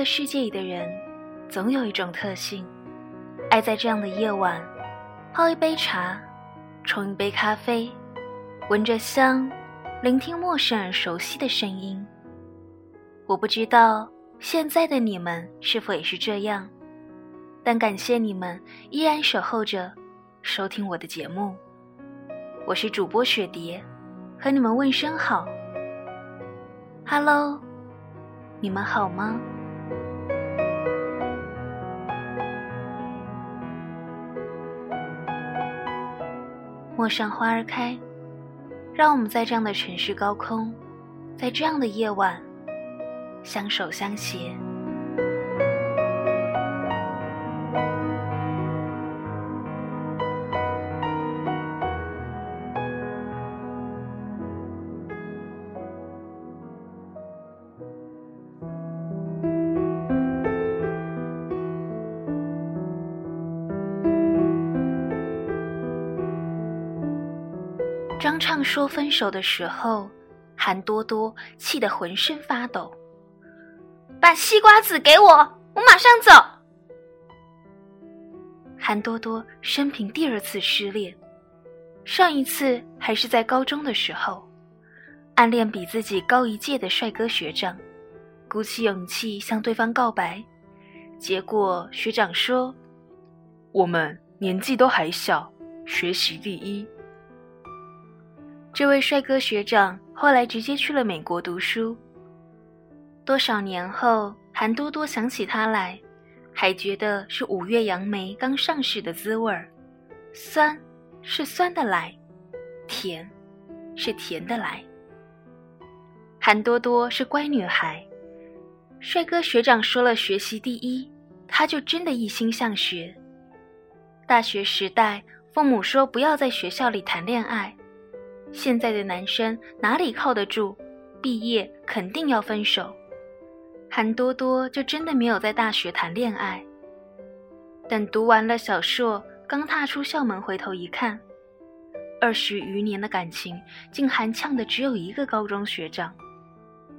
个世界里的人，总有一种特性，爱在这样的夜晚，泡一杯茶，冲一杯咖啡，闻着香，聆听陌生人熟悉的声音。我不知道现在的你们是否也是这样，但感谢你们依然守候着，收听我的节目。我是主播雪蝶，和你们问声好。Hello，你们好吗？陌上花儿开，让我们在这样的城市高空，在这样的夜晚，相守相携。说分手的时候，韩多多气得浑身发抖。把西瓜籽给我，我马上走。韩多多生平第二次失恋，上一次还是在高中的时候，暗恋比自己高一届的帅哥学长，鼓起勇气向对方告白，结果学长说：“我们年纪都还小，学习第一。”这位帅哥学长后来直接去了美国读书。多少年后，韩多多想起他来，还觉得是五月杨梅刚上市的滋味儿，酸是酸的来，甜是甜的来。韩多多是乖女孩，帅哥学长说了学习第一，她就真的一心向学。大学时代，父母说不要在学校里谈恋爱。现在的男生哪里靠得住？毕业肯定要分手。韩多多就真的没有在大学谈恋爱。等读完了小硕，刚踏出校门回头一看，二十余年的感情竟含呛的只有一个高中学长，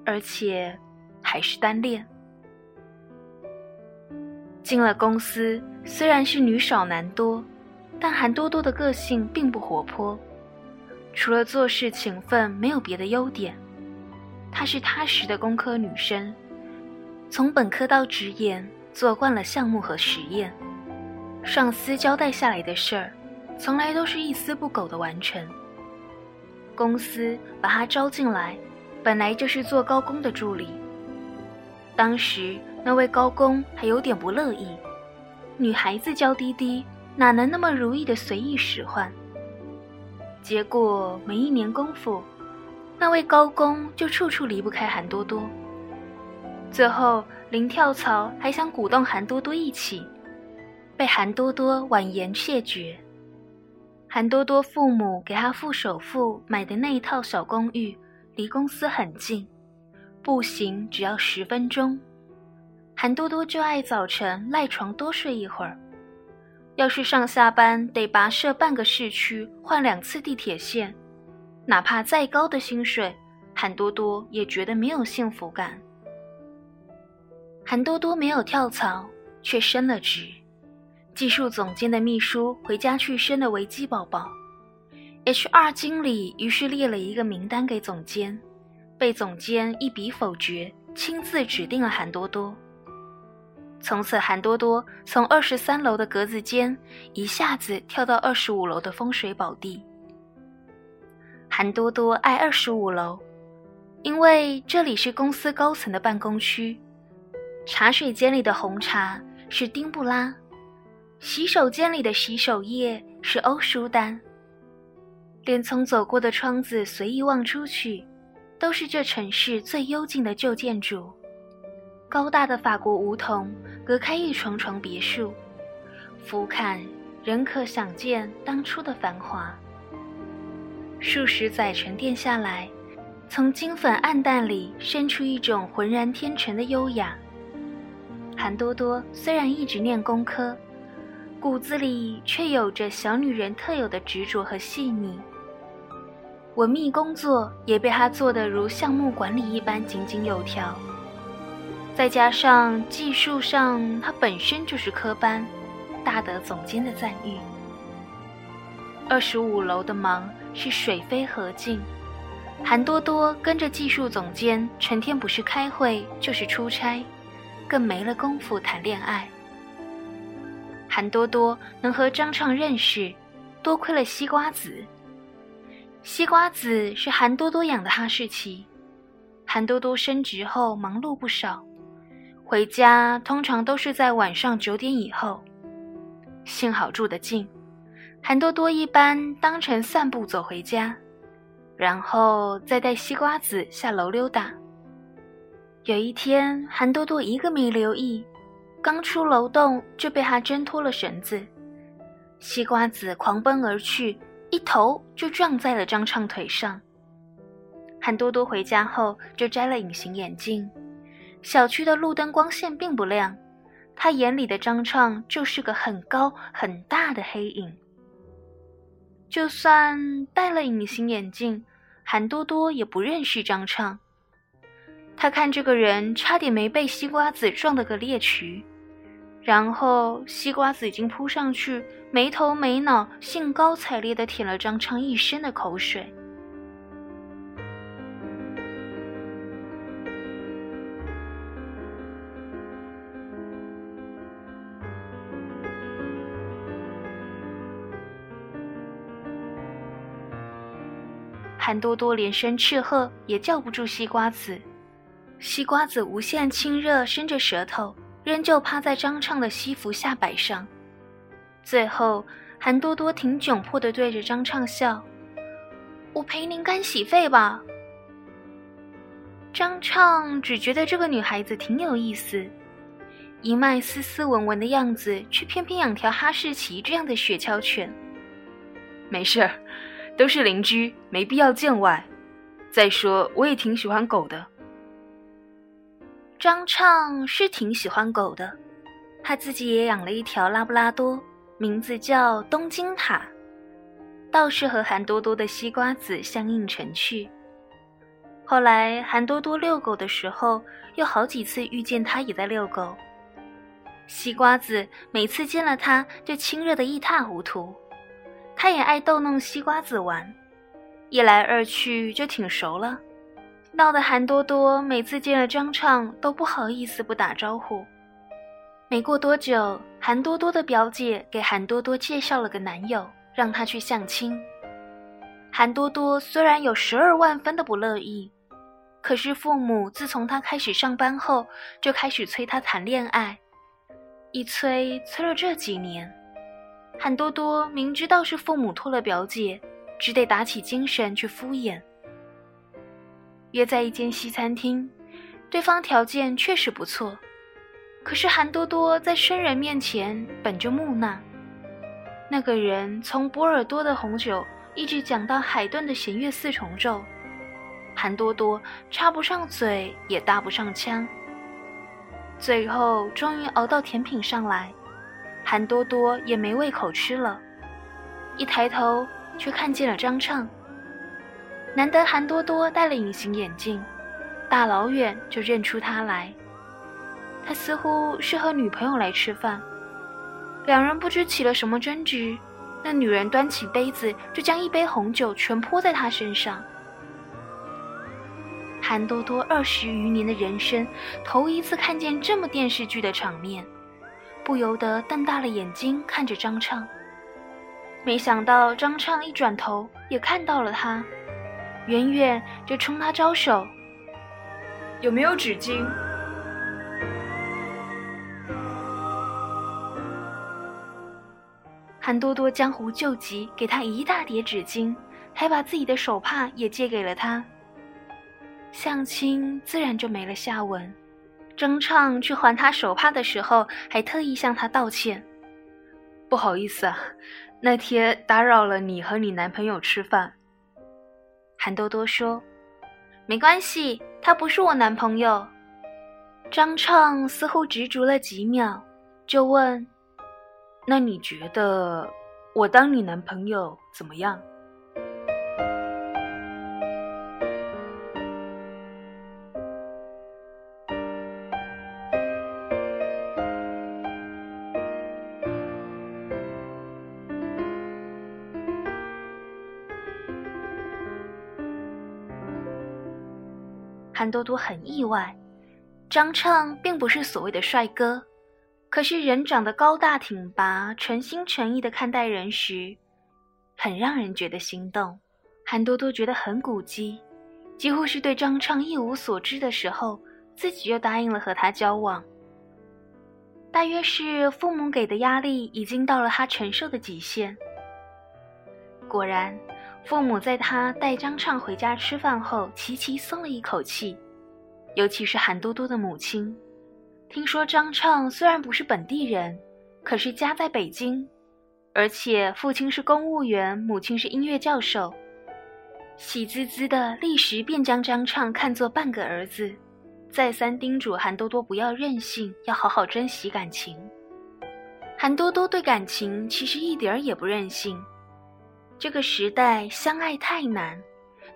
而且还是单恋。进了公司，虽然是女少男多，但韩多多的个性并不活泼。除了做事勤奋，没有别的优点。她是踏实的工科女生，从本科到职研做惯了项目和实验，上司交代下来的事儿，从来都是一丝不苟的完成。公司把她招进来，本来就是做高工的助理。当时那位高工还有点不乐意，女孩子娇滴滴，哪能那么如意的随意使唤？结果没一年功夫，那位高工就处处离不开韩多多。最后临跳槽还想鼓动韩多多一起，被韩多多婉言谢绝。韩多多父母给他付首付买的那一套小公寓，离公司很近，步行只要十分钟。韩多多就爱早晨赖床多睡一会儿。要是上下班得跋涉半个市区，换两次地铁线，哪怕再高的薪水，韩多多也觉得没有幸福感。韩多多没有跳槽，却升了职，技术总监的秘书回家去生了维基宝宝，HR 经理于是列了一个名单给总监，被总监一笔否决，亲自指定了韩多多。从此，韩多多从二十三楼的格子间一下子跳到二十五楼的风水宝地。韩多多爱二十五楼，因为这里是公司高层的办公区，茶水间里的红茶是丁布拉，洗手间里的洗手液是欧舒丹，连从走过的窗子随意望出去，都是这城市最幽静的旧建筑。高大的法国梧桐隔开一幢幢别墅，俯瞰仍可想见当初的繁华。数十载沉淀下来，从金粉暗淡里生出一种浑然天成的优雅。韩多多虽然一直念工科，骨子里却有着小女人特有的执着和细腻。文秘工作也被她做得如项目管理一般井井有条。再加上技术上他本身就是科班，大得总监的赞誉。二十五楼的忙是水飞河进，韩多多跟着技术总监，成天不是开会就是出差，更没了功夫谈恋爱。韩多多能和张畅认识，多亏了西瓜子。西瓜子是韩多多养的哈士奇，韩多多升职后忙碌不少。回家通常都是在晚上九点以后，幸好住得近，韩多多一般当成散步走回家，然后再带西瓜子下楼溜达。有一天，韩多多一个没留意，刚出楼洞就被他挣脱了绳子，西瓜子狂奔而去，一头就撞在了张畅腿上。韩多多回家后就摘了隐形眼镜。小区的路灯光线并不亮，他眼里的张畅就是个很高很大的黑影。就算戴了隐形眼镜，韩多多也不认识张畅。他看这个人差点没被西瓜子撞了个裂渠，然后西瓜子已经扑上去，没头没脑、兴高采烈地舔了张畅一身的口水。韩多多连声斥喝，也叫不住西瓜子。西瓜子无限亲热，伸着舌头，仍旧趴在张畅的西服下摆上。最后，韩多多挺窘迫地对着张畅笑：“我陪您干洗费吧。”张畅只觉得这个女孩子挺有意思，一脉斯斯文文的样子，却偏偏养条哈士奇这样的雪橇犬。没事儿。都是邻居，没必要见外。再说，我也挺喜欢狗的。张畅是挺喜欢狗的，他自己也养了一条拉布拉多，名字叫东京塔，倒是和韩多多的西瓜子相映成趣。后来韩多多遛狗的时候，又好几次遇见他也在遛狗。西瓜子每次见了他，就亲热的一塌糊涂。他也爱逗弄西瓜子玩，一来二去就挺熟了，闹得韩多多每次见了张畅都不好意思不打招呼。没过多久，韩多多的表姐给韩多多介绍了个男友，让他去相亲。韩多多虽然有十二万分的不乐意，可是父母自从他开始上班后就开始催他谈恋爱，一催催了这几年。韩多多明知道是父母托了表姐，只得打起精神去敷衍。约在一间西餐厅，对方条件确实不错，可是韩多多在生人面前本着木讷。那个人从波尔多的红酒一直讲到海顿的弦乐四重奏，韩多多插不上嘴也搭不上腔，最后终于熬到甜品上来。韩多多也没胃口吃了，一抬头却看见了张畅。难得韩多多戴了隐形眼镜，大老远就认出他来。他似乎是和女朋友来吃饭，两人不知起了什么争执，那女人端起杯子就将一杯红酒全泼在他身上。韩多多二十余年的人生，头一次看见这么电视剧的场面。不由得瞪大了眼睛看着张畅，没想到张畅一转头也看到了他，远远就冲他招手：“有没有纸巾？”韩多多江湖救急，给他一大叠纸巾，还把自己的手帕也借给了他。相亲自然就没了下文。张畅去还他手帕的时候，还特意向他道歉：“不好意思啊，那天打扰了你和你男朋友吃饭。”韩多多说：“没关系，他不是我男朋友。”张畅似乎执着了几秒，就问：“那你觉得我当你男朋友怎么样？”多多很意外，张畅并不是所谓的帅哥，可是人长得高大挺拔，诚心诚意的看待人时，很让人觉得心动。韩多多觉得很古迹，几乎是对张畅一无所知的时候，自己就答应了和他交往。大约是父母给的压力已经到了他承受的极限。果然，父母在他带张畅回家吃饭后，齐齐松了一口气。尤其是韩多多的母亲，听说张畅虽然不是本地人，可是家在北京，而且父亲是公务员，母亲是音乐教授，喜滋滋的，立时便将张畅看作半个儿子。再三叮嘱韩多多不要任性，要好好珍惜感情。韩多多对感情其实一点儿也不任性。这个时代相爱太难，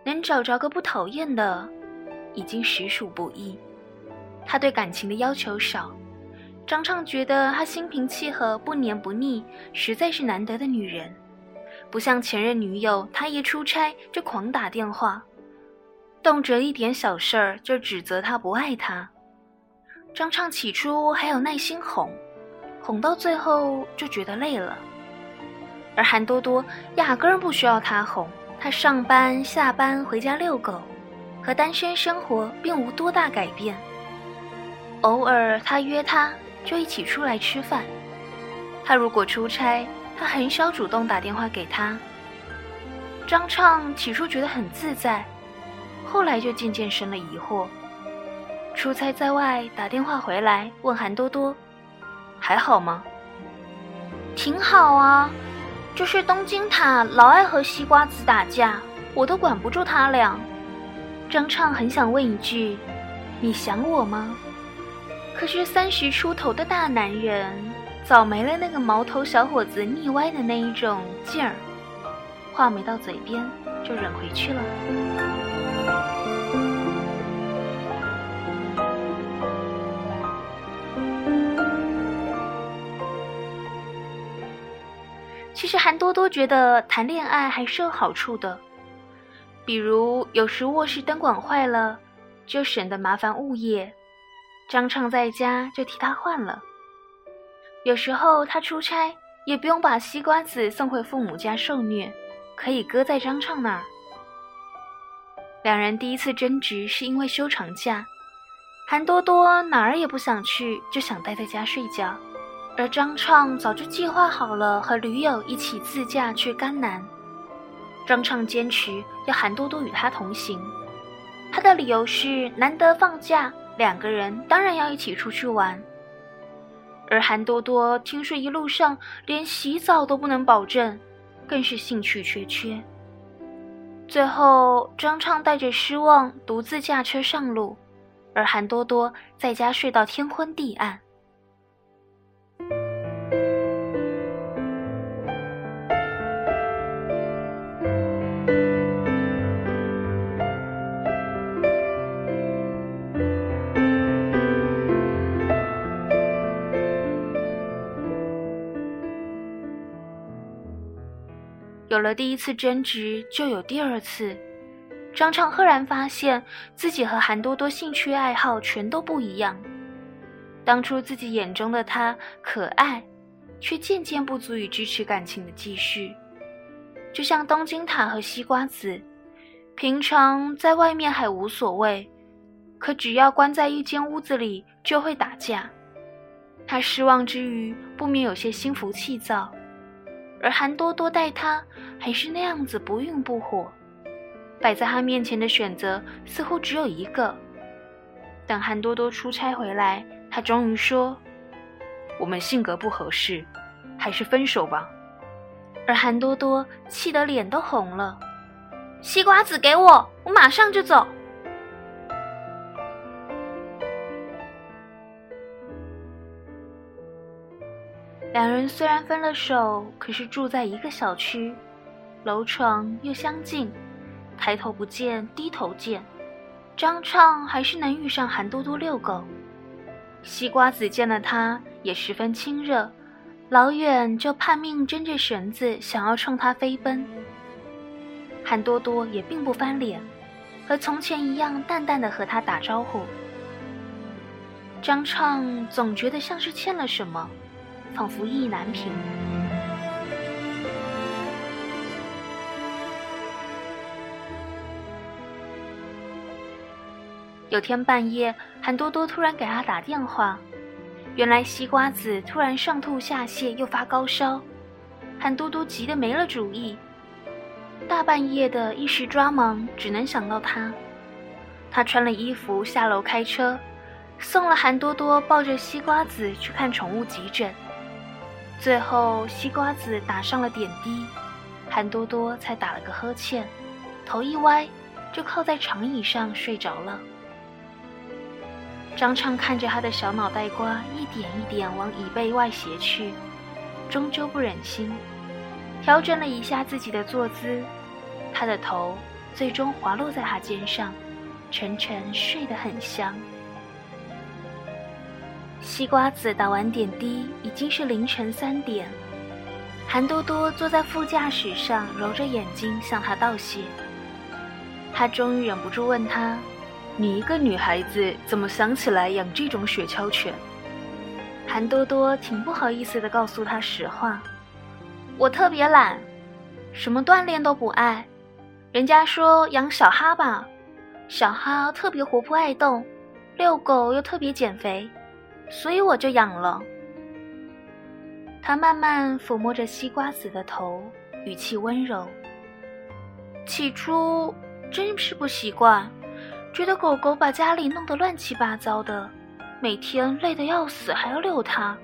能找着个不讨厌的，已经实属不易。他对感情的要求少，张畅觉得他心平气和、不黏不腻，实在是难得的女人。不像前任女友，他一出差就狂打电话。动辄一点小事儿就指责他不爱他，张畅起初还有耐心哄，哄到最后就觉得累了。而韩多多压根儿不需要他哄，他上班、下班、回家遛狗，和单身生活并无多大改变。偶尔他约他，就一起出来吃饭。他如果出差，他很少主动打电话给他。张畅起初觉得很自在。后来就渐渐生了疑惑。出差在外，打电话回来问韩多多：“还好吗？”“挺好啊，就是东京塔老爱和西瓜子打架，我都管不住他俩。”张畅很想问一句：“你想我吗？”可是三十出头的大男人，早没了那个毛头小伙子腻歪的那一种劲儿，话没到嘴边就忍回去了。韩多多觉得谈恋爱还是有好处的，比如有时卧室灯管坏了，就省得麻烦物业，张畅在家就替他换了。有时候他出差，也不用把西瓜子送回父母家受虐，可以搁在张畅那儿。两人第一次争执是因为休长假，韩多多哪儿也不想去，就想待在家睡觉。而张畅早就计划好了和驴友一起自驾去甘南。张畅坚持要韩多多与他同行，他的理由是难得放假，两个人当然要一起出去玩。而韩多多听说一路上连洗澡都不能保证，更是兴趣缺缺。最后，张畅带着失望独自驾车上路，而韩多多在家睡到天昏地暗。有了第一次争执，就有第二次。张畅赫然发现自己和韩多多兴趣爱好全都不一样。当初自己眼中的他可爱，却渐渐不足以支持感情的继续。就像东京塔和西瓜子，平常在外面还无所谓，可只要关在一间屋子里就会打架。他失望之余，不免有些心浮气躁。而韩多多待他还是那样子不愠不火，摆在他面前的选择似乎只有一个。等韩多多出差回来，他终于说：“我们性格不合适，还是分手吧。”而韩多多气得脸都红了：“西瓜子给我，我马上就走。”两人虽然分了手，可是住在一个小区，楼床又相近，抬头不见低头见，张畅还是能遇上韩多多遛狗。西瓜子见了他也十分亲热，老远就拼命挣着绳子想要冲他飞奔。韩多多也并不翻脸，和从前一样淡淡的和他打招呼。张畅总觉得像是欠了什么，仿佛意难平。有天半夜，韩多多突然给他打电话，原来西瓜子突然上吐下泻，又发高烧，韩多多急得没了主意。大半夜的，一时抓忙，只能想到他。他穿了衣服下楼开车，送了韩多多抱着西瓜子去看宠物急诊。最后，西瓜子打上了点滴，韩多多才打了个呵欠，头一歪，就靠在长椅上睡着了。张畅看着他的小脑袋瓜一点一点往椅背外斜去，终究不忍心，调整了一下自己的坐姿，他的头最终滑落在他肩上，沉沉睡得很香。西瓜子打完点滴，已经是凌晨三点。韩多多坐在副驾驶上，揉着眼睛向他道谢。他终于忍不住问他。你一个女孩子怎么想起来养这种雪橇犬？韩多多挺不好意思的告诉他实话，我特别懒，什么锻炼都不爱。人家说养小哈吧，小哈特别活泼爱动，遛狗又特别减肥，所以我就养了。他慢慢抚摸着西瓜子的头，语气温柔。起初真是不习惯。觉得狗狗把家里弄得乱七八糟的，每天累得要死，还要遛它，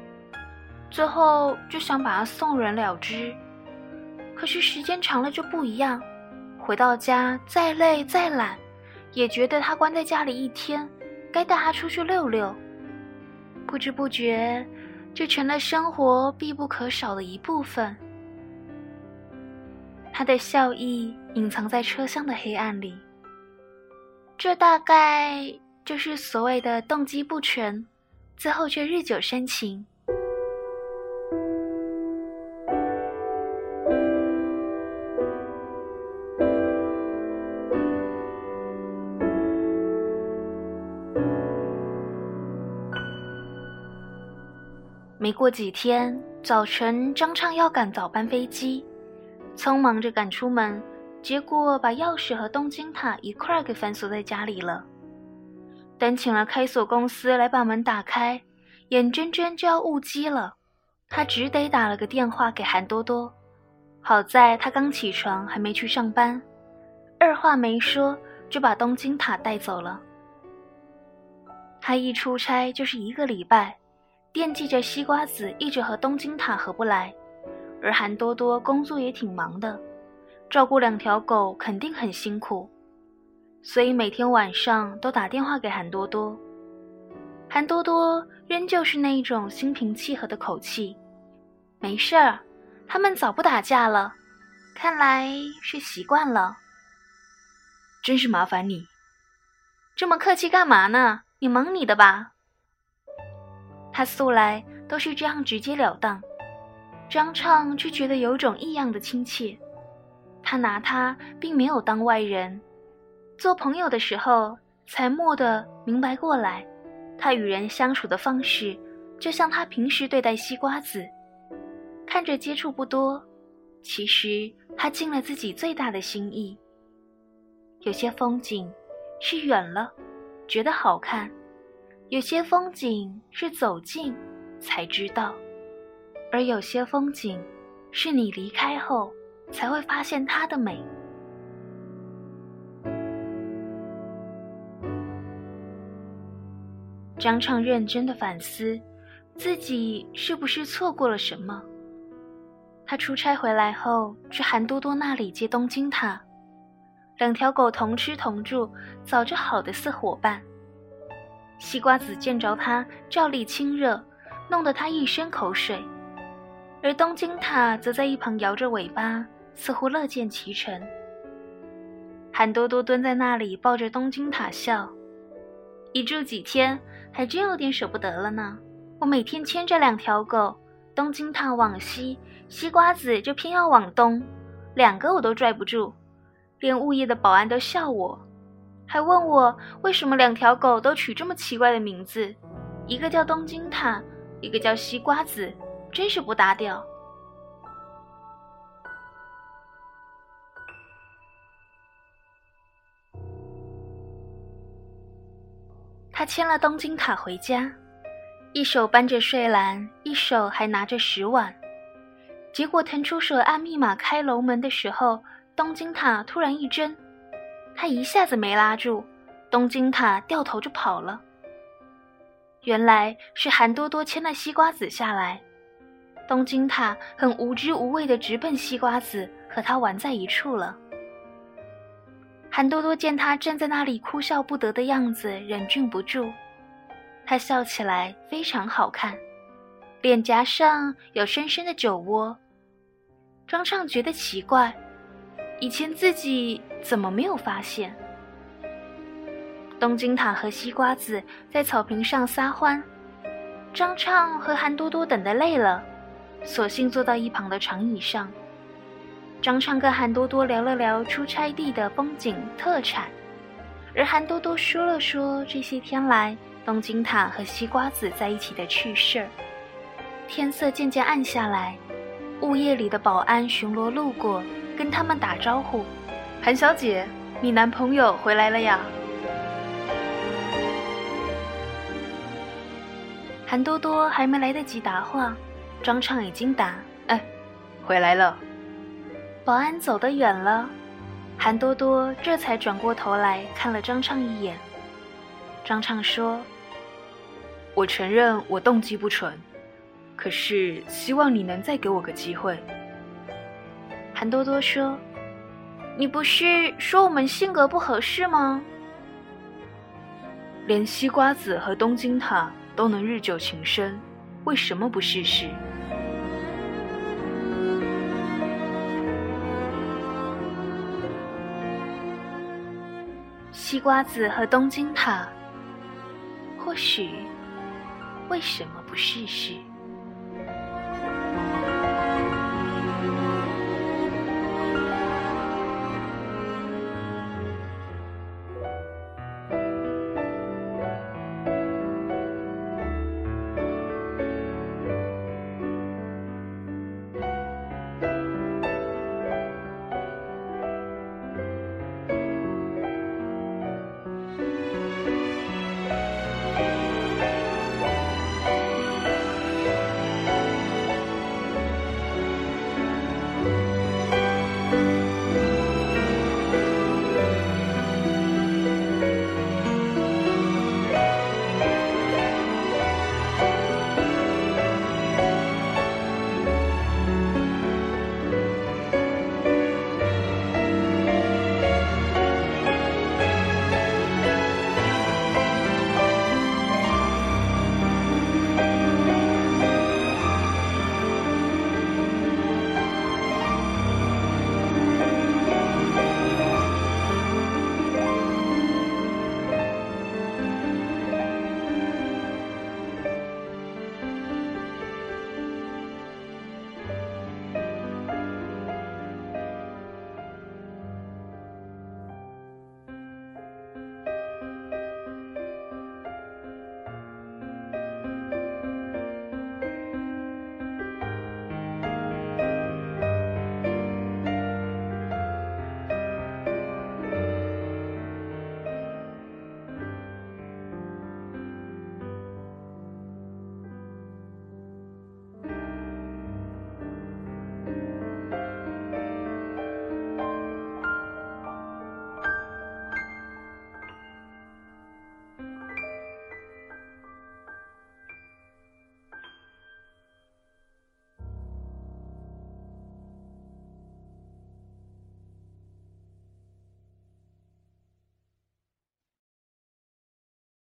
最后就想把它送人了之。可是时间长了就不一样，回到家再累再懒，也觉得它关在家里一天，该带它出去溜溜。不知不觉，这成了生活必不可少的一部分。他的笑意隐藏在车厢的黑暗里。这大概就是所谓的动机不纯，最后却日久生情。没过几天，早晨张畅要赶早班飞机，匆忙着赶出门。结果把钥匙和东京塔一块儿给反锁在家里了。等请了开锁公司来把门打开，眼睁睁就要误机了，他只得打了个电话给韩多多。好在他刚起床，还没去上班，二话没说就把东京塔带走了。他一出差就是一个礼拜，惦记着西瓜子一直和东京塔合不来，而韩多多工作也挺忙的。照顾两条狗肯定很辛苦，所以每天晚上都打电话给韩多多。韩多多仍旧是那一种心平气和的口气：“没事儿，他们早不打架了，看来是习惯了。”真是麻烦你，这么客气干嘛呢？你忙你的吧。他素来都是这样直截了当，张畅却觉得有种异样的亲切。他拿他并没有当外人，做朋友的时候才蓦地明白过来，他与人相处的方式，就像他平时对待西瓜子，看着接触不多，其实他尽了自己最大的心意。有些风景是远了，觉得好看；有些风景是走近才知道，而有些风景是你离开后。才会发现它的美。张畅认真的反思，自己是不是错过了什么？他出差回来后，去韩多多那里接东京塔，两条狗同吃同住，早就好的似伙伴。西瓜子见着他，照例亲热，弄得他一身口水，而东京塔则在一旁摇着尾巴。似乎乐见其成。韩多多蹲在那里抱着东京塔笑，一住几天还真有点舍不得了呢。我每天牵着两条狗，东京塔往西，西瓜子就偏要往东，两个我都拽不住，连物业的保安都笑我。还问我为什么两条狗都取这么奇怪的名字，一个叫东京塔，一个叫西瓜子，真是不搭调。他牵了东京塔回家，一手搬着睡篮，一手还拿着石碗。结果腾出手按密码开楼门的时候，东京塔突然一怔，他一下子没拉住，东京塔掉头就跑了。原来是韩多多牵了西瓜子下来，东京塔很无知无畏的直奔西瓜子，和他玩在一处了。韩多多见他站在那里哭笑不得的样子，忍俊不住，他笑起来非常好看，脸颊上有深深的酒窝。张畅觉得奇怪，以前自己怎么没有发现？东京塔和西瓜子在草坪上撒欢，张畅和韩多多等得累了，索性坐到一旁的长椅上。张畅跟韩多多聊了聊出差地的风景特产，而韩多多说了说这些天来东京塔和西瓜子在一起的趣事儿。天色渐渐暗下来。物业里的保安巡逻路过，跟他们打招呼：“韩小姐，你男朋友回来了呀？”韩多多还没来得及答话，张畅已经答：“哎，回来了。”保安走得远了，韩多多这才转过头来看了张畅一眼。张畅说：“我承认我动机不纯。”可是，希望你能再给我个机会。韩多多说：“你不是说我们性格不合适吗？”连西瓜子和东京塔都能日久情深，为什么不试试？西瓜子和东京塔，或许，为什么不试试？